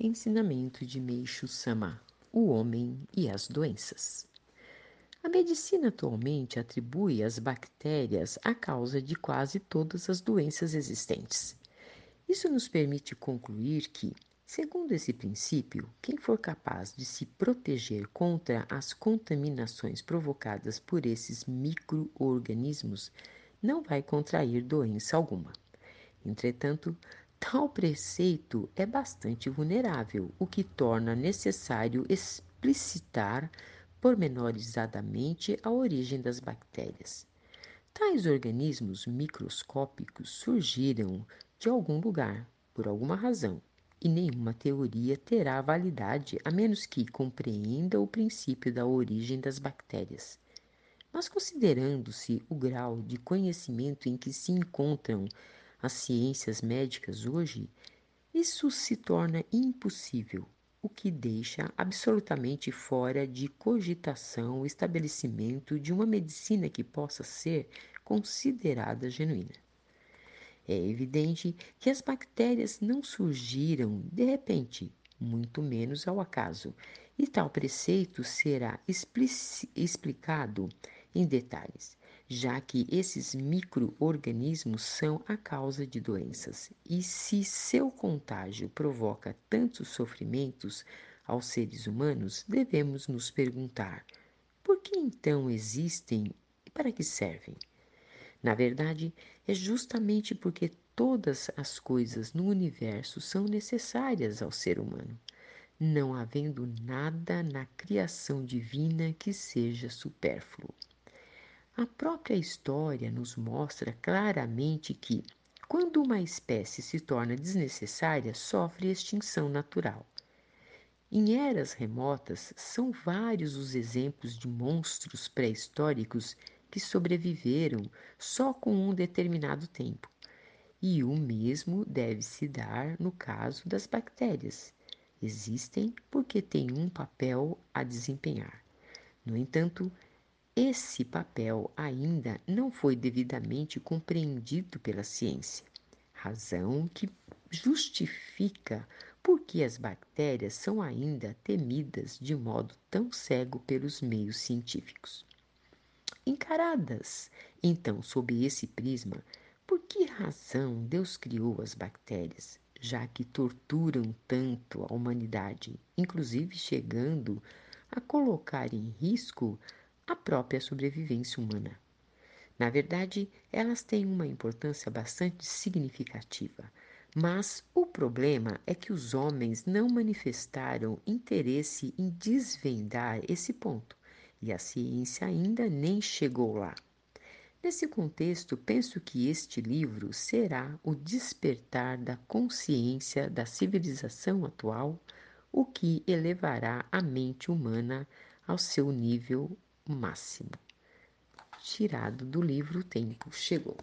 Ensinamento de Meixo Sama: O homem e as doenças. A medicina atualmente atribui às bactérias a causa de quase todas as doenças existentes. Isso nos permite concluir que, segundo esse princípio, quem for capaz de se proteger contra as contaminações provocadas por esses microorganismos não vai contrair doença alguma. Entretanto, Tal preceito é bastante vulnerável, o que torna necessário explicitar pormenorizadamente a origem das bactérias. Tais organismos microscópicos surgiram de algum lugar, por alguma razão, e nenhuma teoria terá validade a menos que compreenda o princípio da origem das bactérias. Mas considerando-se o grau de conhecimento em que se encontram as ciências médicas hoje, isso se torna impossível, o que deixa absolutamente fora de cogitação o estabelecimento de uma medicina que possa ser considerada genuína. É evidente que as bactérias não surgiram de repente, muito menos ao acaso, e tal preceito será explicado em detalhes já que esses micro-organismos são a causa de doenças. E se seu contágio provoca tantos sofrimentos aos seres humanos, devemos nos perguntar: por que então existem e para que servem? Na verdade, é justamente porque todas as coisas no universo são necessárias ao ser humano, não havendo nada na criação divina que seja supérfluo. A própria história nos mostra claramente que, quando uma espécie se torna desnecessária, sofre extinção natural. Em eras remotas, são vários os exemplos de monstros pré-históricos que sobreviveram só com um determinado tempo. E o mesmo deve se dar no caso das bactérias. Existem porque têm um papel a desempenhar. No entanto, esse papel ainda não foi devidamente compreendido pela ciência, razão que justifica por que as bactérias são ainda temidas de modo tão cego pelos meios científicos. Encaradas, então, sob esse prisma, por que razão Deus criou as bactérias, já que torturam tanto a humanidade, inclusive chegando a colocar em risco a própria sobrevivência humana. Na verdade, elas têm uma importância bastante significativa, mas o problema é que os homens não manifestaram interesse em desvendar esse ponto e a ciência ainda nem chegou lá. Nesse contexto, penso que este livro será o despertar da consciência da civilização atual, o que elevará a mente humana ao seu nível máximo. Tirado do livro O Tempo Chegou.